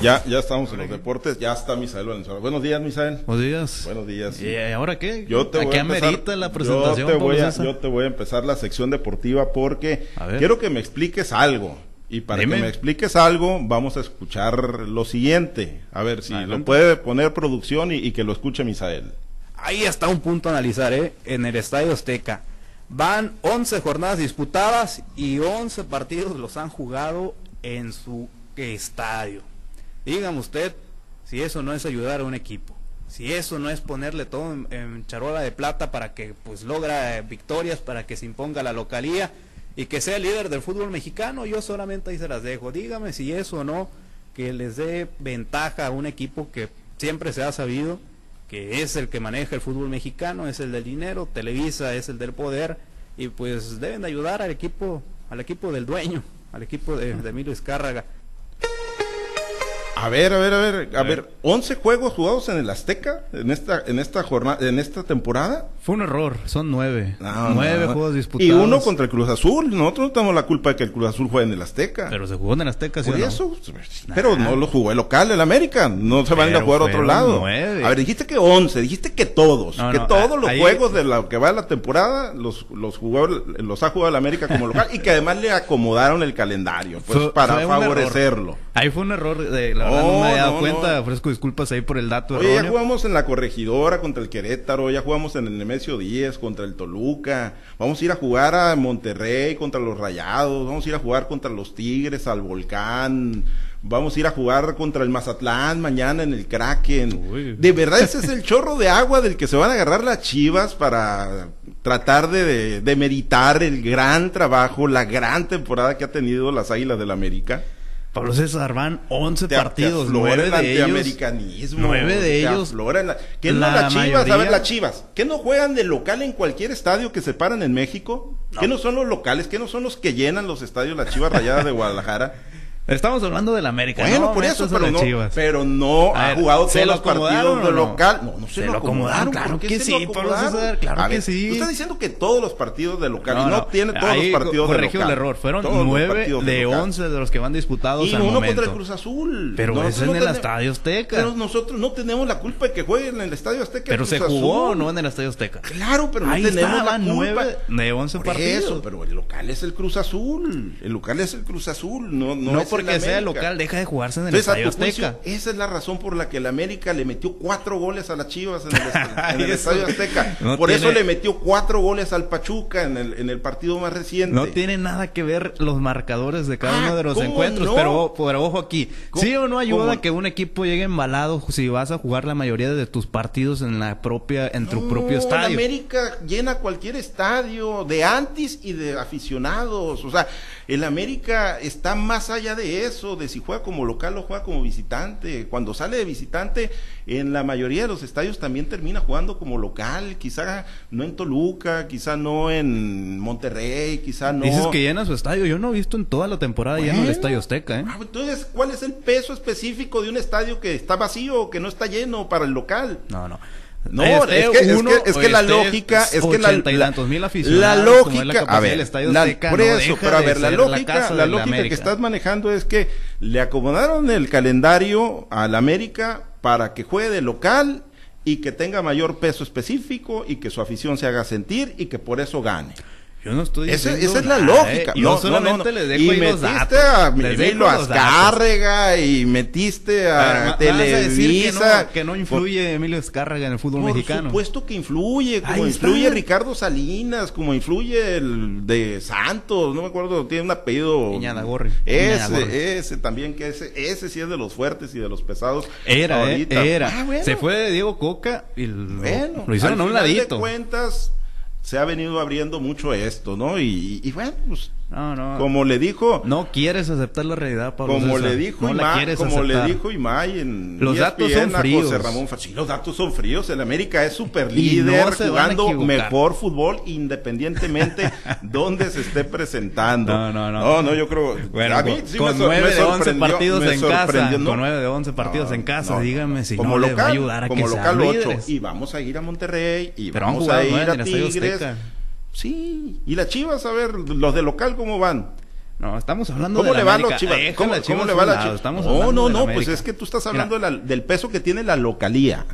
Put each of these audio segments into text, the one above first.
Ya, ya estamos en los deportes, ya está Misael Valenzuela. Buenos días, Misael. Buenos días. Buenos días. ¿Y ahora qué? Yo te ¿A voy qué a empezar- amerita la presentación? Yo te, voy a, Pablo César? yo te voy a empezar la sección deportiva porque quiero que me expliques algo. Y para Dime. que me expliques algo, vamos a escuchar lo siguiente. A ver si Adelante. lo puede poner producción y, y que lo escuche Misael. Ahí está un punto a analizar, ¿eh? En el Estadio Azteca. Van 11 jornadas disputadas y 11 partidos los han jugado en su estadio. Dígame usted si eso no es ayudar a un equipo. Si eso no es ponerle todo en, charola de plata para que pues logra eh, victorias, para que se imponga la localía y que sea líder del fútbol mexicano, yo solamente ahí se las dejo. Dígame si eso no que les dé ventaja a un equipo que siempre se ha sabido que es el que maneja el fútbol mexicano, es el del dinero, Televisa es el del poder y pues deben de ayudar al equipo, al equipo del dueño, al equipo de, de Emilio Escárraga. A ver, a ver, a ver, a ver, 11 juegos jugados en el Azteca en esta en esta jornada en esta temporada. Fue un error, son nueve. No, nueve no. juegos disputados. Y uno contra el Cruz Azul. Nosotros no tenemos la culpa de que el Cruz Azul juegue en el Azteca. Pero se jugó en el Azteca, ¿sí Por eso, pero no lo jugó el local, el América. No se van a jugar a otro lado. nueve. A ver, dijiste que 11, dijiste que todos. Que todos los ahí- juegos de la que va la temporada los, los, jugó, los ha jugado el América como local y que además le acomodaron el calendario, pues Fue- para fue favorecerlo. Ahí fue un error, de, la verdad No, no me había dado no, cuenta, ofrezco disculpas ahí por el dato Oye, ya jugamos en la corregidora contra el Querétaro, ya jugamos en el Nemesio 10 contra el Toluca, vamos a ir a jugar a Monterrey contra los Rayados, vamos a ir a jugar contra los Tigres, al Volcán, vamos a ir a jugar contra el Mazatlán mañana en el Kraken. Uy. De verdad ese es el chorro de agua del que se van a agarrar las chivas para tratar de, de, de meritar el gran trabajo, la gran temporada que ha tenido las Águilas del América. Pablo César van 11 Te- partidos, nueve el de ellos. antiamericanismo. nueve de ellos, la- ¿Qué no la las chivas? A ver, mayoría- las chivas. ¿Qué no juegan de local en cualquier estadio que se paran en México? ¿Qué no son los locales? ¿Qué no son los que llenan los estadios las chivas rayadas de Guadalajara? Estamos hablando del América. Bueno, no por eso, pero no, pero no A ha ver, jugado ¿se todos lo los partidos de no? local. No, no se, Se lo acomodaron. claro ¿por qué que sí, Pablo? César, claro A que ver, sí. Tú estás diciendo que todos los partidos de local, y no, tiene todos los partidos de local. el error. Fueron nueve de local. 11 de los que van disputados Y al uno momento. contra el Cruz Azul. Pero es en no el Estadio Azteca. Pero nosotros no tenemos la culpa de que jueguen en el Estadio Azteca. Pero se jugó no en el Estadio Azteca. Claro, pero no tenemos la culpa. nueve de 11 Por partidos. Eso, pero el local es el Cruz Azul. El local es el Cruz Azul. No, no, No, porque sea local, deja de jugarse en el Entonces, Estadio tu juicio, Azteca. esa es la razón por la que el América le metió cuatro goles a las Chivas en el, en el Eso Estadio Azteca. no por eso tiene- le metió cuatro goles al Pachuca en el, en el partido más reciente. No tiene nada que ver los marcadores de cada Ah, uno de los ¿cómo encuentros, no? pero, pero ojo aquí. ¿Cómo- ¿Sí o no ayuda cómo? que un equipo llegue embalado si vas a jugar la mayoría de tus partidos en la propia en tu No, propio El estadio? América llena cualquier estadio de antis y de aficionados. O sea, el América está más allá de eso, de si juega como local o juega como visitante. Cuando sale de visitante, en la mayoría de los estadios también termina jugando como local. Quizá no en Toluca, quizá no en Monterrey, quizá no. Dices que llena su estadio. Yo no he visto en toda la temporada lleno el Bueno. Estadio Azteca, ¿eh? Ah, Entonces, ¿cuál es el peso específico de un estadio que está vacío o que no está lleno para el local? No, no. No, es que, es uno que, es que la esté lógica, es que la, mil aficionados, lógica, a ver, del Estadio la- Azteca, por eso, pero a ver, la lógica, la lógica que estás manejando es que le acomodaron el calendario al América para que juegue de local y que tenga mayor peso específico y que su afición se haga sentir y que por eso gane. Yo no estoy diciendo esa es la nada, lógica. ¿eh? Yo No, solamente no, no. les dejo y ahí los metiste datos. a datos. Azcárrega y metiste A a que Televisa. no, que no influye Emilio Escárraga en el fútbol Por mexicano. supuesto que influye, como Ahí influye está. Ricardo Salinas, como influye el de Santos, no me acuerdo, tiene un apellido. Iñanagorri. Ese, ese también, que ese, ese sí es de los fuertes y de los pesados. Era, eh, era. Ah, bueno. Se fue de Diego Coca y lo, Bueno, lo hicieron a un ladito. De cuentas, se ha venido abriendo mucho esto, ¿no? Y, bueno, pues, No, no. como le dijo, No quieres aceptar la realidad, Pablo como César. le dijo no quieres como le aceptar. dijo Imay en Los datos son ESPN a fríos. José Ramón sí, los datos son fríos. El América es super no líder, a jugando mejor fútbol independientemente donde se esté presentando. No, no, no. No, no, yo creo. Bueno, a mí con, sí con me sor- 9 me de 11 sorprendió- partidos en casa, ¿no? con 9 de 11 partidos No, en casa, no, dígame si como no local, les va a ayudar a como que local sean 8 líderes. y vamos a ir a Monterrey y Pero vamos a ir a Tigres. Sí, y las Chivas, a ver, los de local cómo van. No, estamos hablando ¿Cómo de le la va a los América. Chivas? ¿Cómo, las cómo Chivas le va la Chivas? estamos No, hablando no, la no, pues América. es que tú estás Mira, hablando de la- del peso que tiene la localía.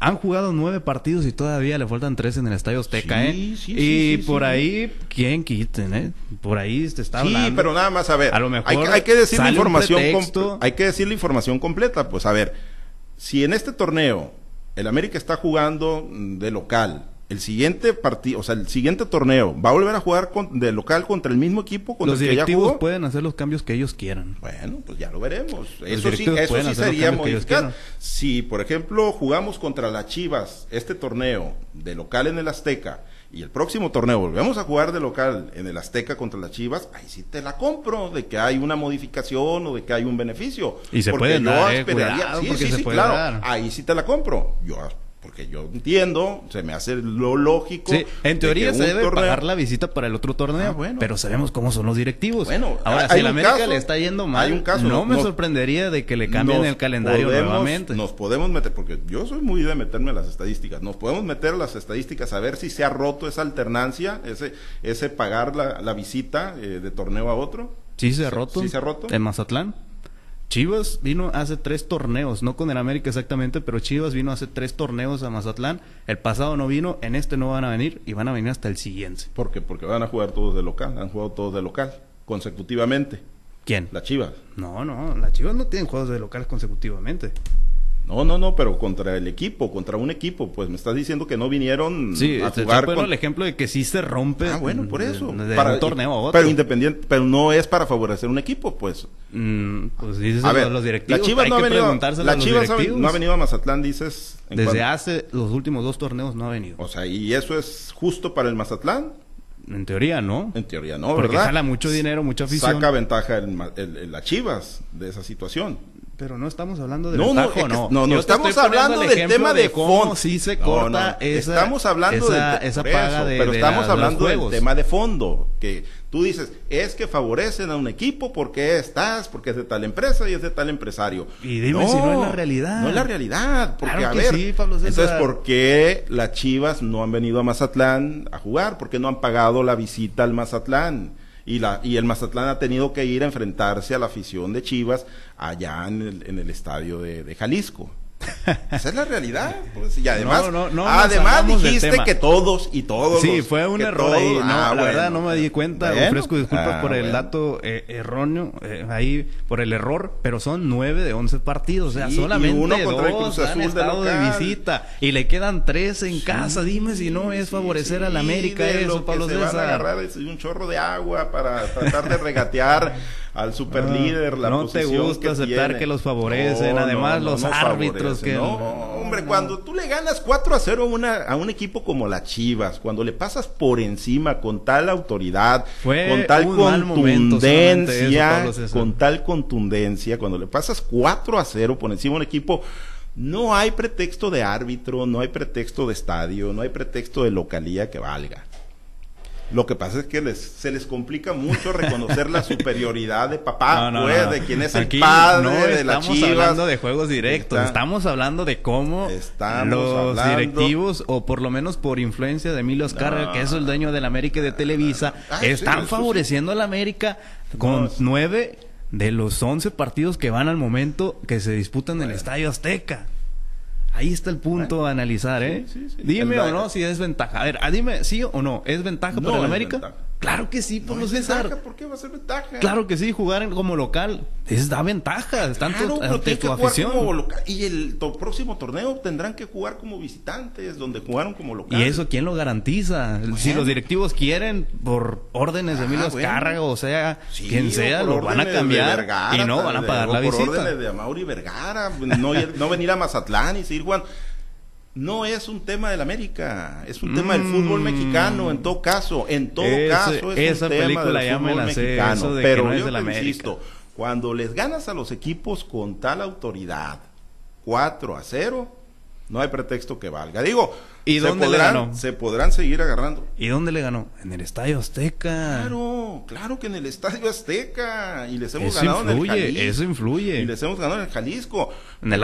Han jugado nueve partidos y todavía le faltan tres en el Estadio Azteca, Sí, ¿eh? sí, sí, y sí, por sí. ahí, ¿quién quiten, eh? Por ahí te está Sí, hablando. pero nada más, a ver. A lo mejor hay, que- hay que decir la información hay que decir la información completa. Pues a ver, si en este torneo el América está jugando de local, el siguiente partido, o sea, el siguiente torneo, va a volver a jugar con- de local contra el mismo equipo contra Los el que ya directivos jugó. pueden hacer los cambios que ellos quieran. Bueno, pues ya lo veremos. Eso sí, eso sí sería modificar. Si, por ejemplo, jugamos contra las Chivas este torneo de local en el Azteca y el próximo torneo volvemos a jugar de local en el Azteca contra las Chivas, ahí sí te la compro de que hay una modificación o de que hay un beneficio. Y se Porque pueden yo dar, eh, esperaría- cuidado, sí, porque sí, se puede claro, dar. ahí sí te la compro. Yo porque yo entiendo, se me hace lo lógico. Sí, en teoría se debe torneo- pagar la visita para el otro torneo, Ah, bueno. pero sabemos cómo son los directivos. Bueno, ahora si un América caso- le está yendo mal, hay un caso, no no- me nos- sorprendería de que le cambien el calendario podemos- nuevamente. Nos podemos meter, porque yo soy muy de meterme a las estadísticas, nos podemos meter a las estadísticas a ver si se ha roto esa alternancia, ese, ese pagar la, la visita eh, de torneo a otro. Sí se ha ¿Sí- roto. sí se ha roto? En Mazatlán. Chivas vino hace tres torneos, no con el América exactamente, pero Chivas vino hace tres torneos a Mazatlán. El pasado no vino, en este no van a venir y van a venir hasta el siguiente. Porque, porque van a jugar todos de local, han jugado todos de local, consecutivamente, ¿Quién? las Chivas. No, no, las Chivas no tienen juegos de local consecutivamente. No, no, no, pero contra el equipo, contra un equipo, pues me estás diciendo que no vinieron Sí, a te jugar poniendo con- el ejemplo de que sí se rompe. Ah, bueno, por eso. De, Para- un torneo a otro. Pero independiente, pero no es para favorecer un equipo, pues. Mm, pues dices A ver, los directivos. la Chivas hay no ha venido, la Chivas ha- no ha venido a Mazatlán, dices. ¿en Desde hace los últimos dos torneos no ha venido. O sea, ¿y eso es justo para el Mazatlán? En teoría no. En teoría no, Porque ¿verdad? jala mucho dinero, mucha afición. Saca ventaja el, Ma- el- el- la Chivas de esa situación. Pero no estamos hablando de No, no, ventaja, es ¿o que- no. no, no, estamos hablando el del tema de cómo fondo. sí se corta no, esa, estamos hablando esa, del, esa por paga eso, de pero de estamos la- de hablando del tema de fondo que tú dices es que favorecen a un equipo porque estás porque es de tal empresa y es de tal empresario Y dime si no es la realidad. no es la realidad porque Claro a ver sí, Pablo César. entonces por qué las Chivas no han venido a Mazatlán a jugar porque no han pagado la visita al Mazatlán y la y el Mazatlán ha tenido que ir a enfrentarse a la afición de Chivas allá en el, en el estadio de, de Jalisco esa es la realidad. pues, y además, No, no, no además dijiste que todos y todos. Sí, los- fue un error ahí. todos- No, ah, la verdad bueno. no me di cuenta. Bueno. Ofrezco disculpas Ah, por el bueno. dato eh, erróneo eh, ahí, por el error. Pero son nueve de once partidos. O sea, Sí, y solamente uno contra el dos Cruz han Azul de estado de, local. visita. Y le quedan tres en casa. Dime si no es Sí, favorecer sí, a la América de eso, lo que Pablo se van a César. agarrar es un chorro de agua para tratar de regatear al superlíder la Ah, no te gusta aceptar tiene. que los favorecen, además los árbitros favorecen. que- no, hombre, cuando tú le ganas 4 a 0 a, una, a un equipo como las Chivas, cuando le pasas por encima con tal autoridad, Fue con tal eso, contundencia, con tal contundencia, cuando le pasas 4 a 0 por encima de un equipo no hay pretexto de árbitro, no hay pretexto de estadio, no hay pretexto de localía que valga. Lo que pasa es que les, se les complica mucho reconocer la superioridad de papá, No, no, pues, no. de quién es Aquí el padre de estamos chivas. hablando de juegos directos, Está- estamos hablando de cómo Estamos los hablando- directivos, o por lo menos por influencia de Emilio Azcárraga, que es el dueño del América y de Televisa, Ah, están eso sí. favoreciendo a la América con nueve de los once partidos que van al momento que se disputan en el Estadio Azteca. Ahí está el punto a analizar, ¿eh? sí, sí. Dime El- o no si es ventaja. A ver, ah, dime sí o no, ¿es ventaja No para el América? ventaja. Claro que sí, No Pablo es César. ventaja, ¿Por qué va a ser ventaja? Claro que sí, jugar en- como local es da ventaja, tanto Claro, pero ante tu afición. como local. Y el to- próximo torneo tendrán que jugar como visitantes, donde jugaron como local. Y eso, ¿quién lo garantiza? Si los directivos quieren, por órdenes de Ah, Emilio bueno. Azcárraga, o sea, Sí, quien sea, lo van a cambiar Vergara, y no van a de- pagar o la por visita. órdenes de Amauri Vergara, no, ir- no venir a Mazatlán y seguir jugando. No es un tema del América, es un tema del fútbol mexicano, en todo caso, en todo Mm. Ese- caso es esa un tema película del ya me fútbol la mexicano. de pero no yo te insisto, cuando les ganas a los equipos con tal autoridad, 4 a 0, no hay pretexto que valga. Digo, ¿Y se dónde le podrán, ganó? se podrán seguir agarrando. ¿Y dónde le ganó? En el Estadio Azteca. Claro, claro que en el Estadio Azteca y les hemos Eso ganado en el Jalisco. eso influye. Y les hemos ganado en el Jalisco.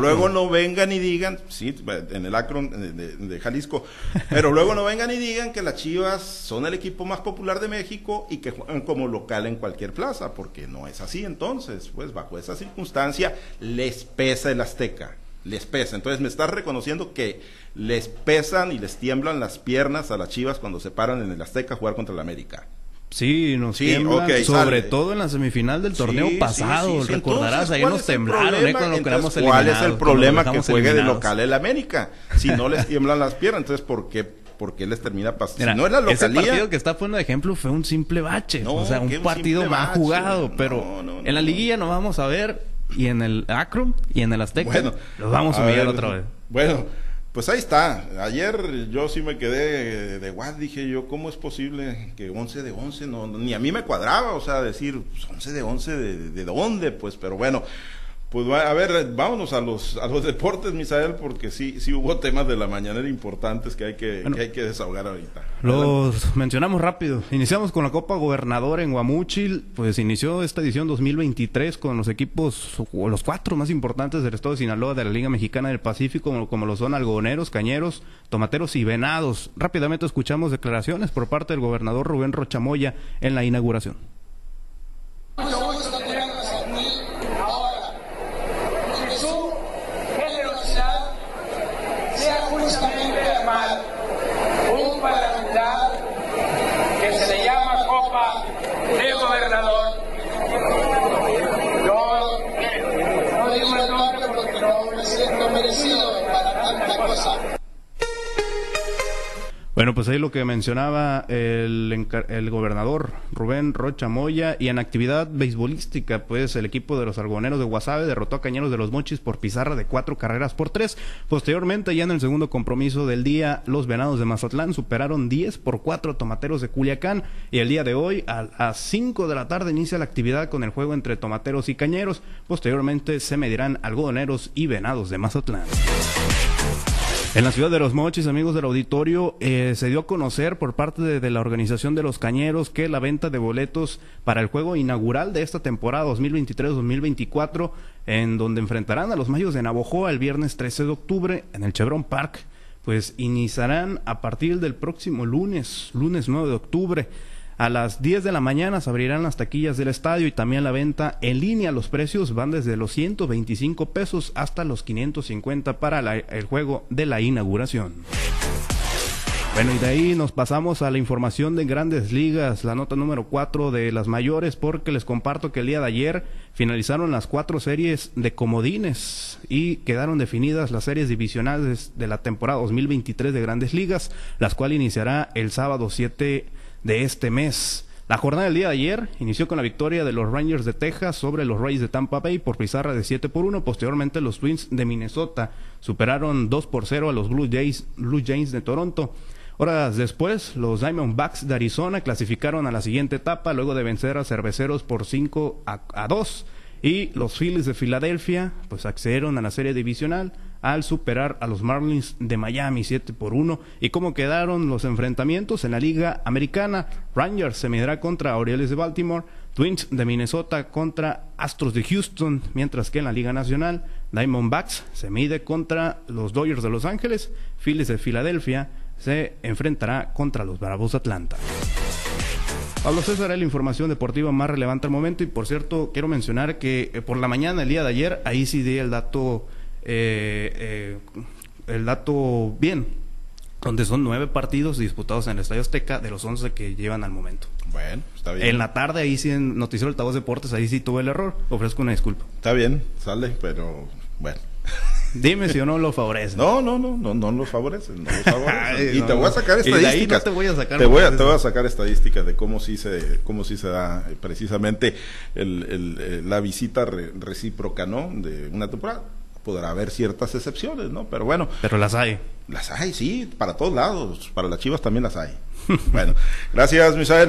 Luego no vengan y digan, sí, en el Akron de, de- de Jalisco, pero luego no vengan y digan que las Chivas son el equipo más popular de México y que juegan como local en cualquier plaza, porque no es así entonces, pues bajo esa circunstancia les pesa el Azteca, les pesa. Entonces me estás reconociendo que les pesan y les tiemblan las piernas a las Chivas cuando se paran en el Azteca a jugar contra el América. Sí, nos Sí, sobre sale. todo en la semifinal del torneo Sí, pasado, sí, recordarás, ahí ¿cuál nos temblaron, ¿eh? Cuando quedamos ¿Cuál es el problema que juegue de eliminados. local el América? Si no les tiemblan las piernas, entonces ¿por qué, por qué les termina pasando? Si no es la ese localía, partido que está poniendo de ejemplo fue un simple bache. No, o sea, un partido bache. jugado. No, Pero no, en la liguilla nos vamos a ver. Y en el Akron y en el Azteca. bueno, los vamos a, humillar ver, otra vez. Bueno, pues ahí está. Ayer yo sí me quedé de guad, dije yo, ¿cómo es posible que 11 de 11? No, no, ni a mí me cuadraba, o sea, decir pues, 11 de 11, ¿de, de dónde? Pues, pero bueno. Pues va- a ver, vámonos a los a los deportes, Misael, porque sí sí hubo temas de la mañanera importantes que hay que, Bueno. que hay que desahogar ahorita. Los mencionamos rápido. Iniciamos con la Copa Gobernador en Guamúchil. Pues inició esta edición 2023 con los equipos, o los cuatro más importantes del estado de Sinaloa de la Liga Mexicana del Pacífico, como, como lo son algodoneros, cañeros, tomateros y venados. Rápidamente escuchamos declaraciones por parte del gobernador Rubén Rochamoya en la inauguración. Ahí lo que mencionaba el, el gobernador Rubén Rocha Moya y en actividad beisbolística, pues el equipo de los argoneros de Guasave derrotó a Cañeros de los Mochis por pizarra de cuatro carreras por tres. Posteriormente, ya en el segundo compromiso del día, los Venados de Mazatlán superaron 10 por cuatro Tomateros de Culiacán y el día de hoy a las 5 de la tarde inicia la actividad con el juego entre Tomateros y Cañeros. Posteriormente se medirán algodoneros y Venados de Mazatlán. En la ciudad de Los Mochis, amigos del auditorio, eh, se dio a conocer por parte de, la organización de los Cañeros que la venta de boletos para el juego inaugural de esta temporada 2023-2024, en donde enfrentarán a los Mayos de Navojoa el viernes 13 de octubre en el Chevron Park, pues iniciarán a partir del próximo lunes, lunes 9 de octubre. A las 10 de la mañana se abrirán las taquillas del estadio y también la venta en línea. Los precios van desde los 125 pesos hasta los 550 para el juego de la inauguración. Bueno, y de ahí nos pasamos a la información de grandes ligas, la nota número 4 de las mayores, porque les comparto que el día de ayer finalizaron las cuatro series de comodines y quedaron definidas las series divisionales de la temporada 2023 de grandes ligas, las cuales iniciará el sábado 7 de este mes. La jornada del día de ayer inició con la victoria de los Rangers de Texas sobre los Rays de Tampa Bay por pizarra de 7 por 1. Posteriormente los Twins de Minnesota superaron 2 por 0 a los Blue Jays, Blue Jays de Toronto. Horas después, los Diamondbacks de Arizona clasificaron a la siguiente etapa luego de vencer a Cerveceros por 5 a, a 2. Y los Phillies de Filadelfia pues accedieron a la serie divisional al superar a los Marlins de Miami 7 por 1. ¿Y cómo quedaron los enfrentamientos en la Liga Americana? Rangers se medirá contra Orioles de Baltimore, Twins de Minnesota contra Astros de Houston, mientras que en la Liga Nacional Diamondbacks se mide contra los Dodgers de Los Ángeles, Phillies de Filadelfia se enfrentará contra los Bravos de Atlanta. Pablo César es la información deportiva más relevante al momento y por cierto quiero mencionar que eh, por la mañana el día de ayer ahí sí di el dato eh, eh, el dato bien donde son nueve partidos disputados en el Estadio Azteca de los once que llevan al momento. Bueno, está bien. En la tarde ahí sí en Noticiero Altavoz Deportes ahí sí tuve el error. Ofrezco una disculpa. Está bien, sale, pero bueno. Dime si o no lo favorece. No, no, no, no, no los favorecen, no y no. te voy a sacar Y de ahí no estadísticas. te voy a sacar Te voy a, más te voy a eso. sacar estadísticas de cómo sí se, cómo sí se da eh, precisamente el, el, eh, la visita re- recíproca, ¿no? De una temporada. Podrá haber ciertas excepciones, ¿no? Pero bueno, Pero las hay. las hay, sí, para todos lados. Para las chivas también las hay. bueno, gracias, Misael.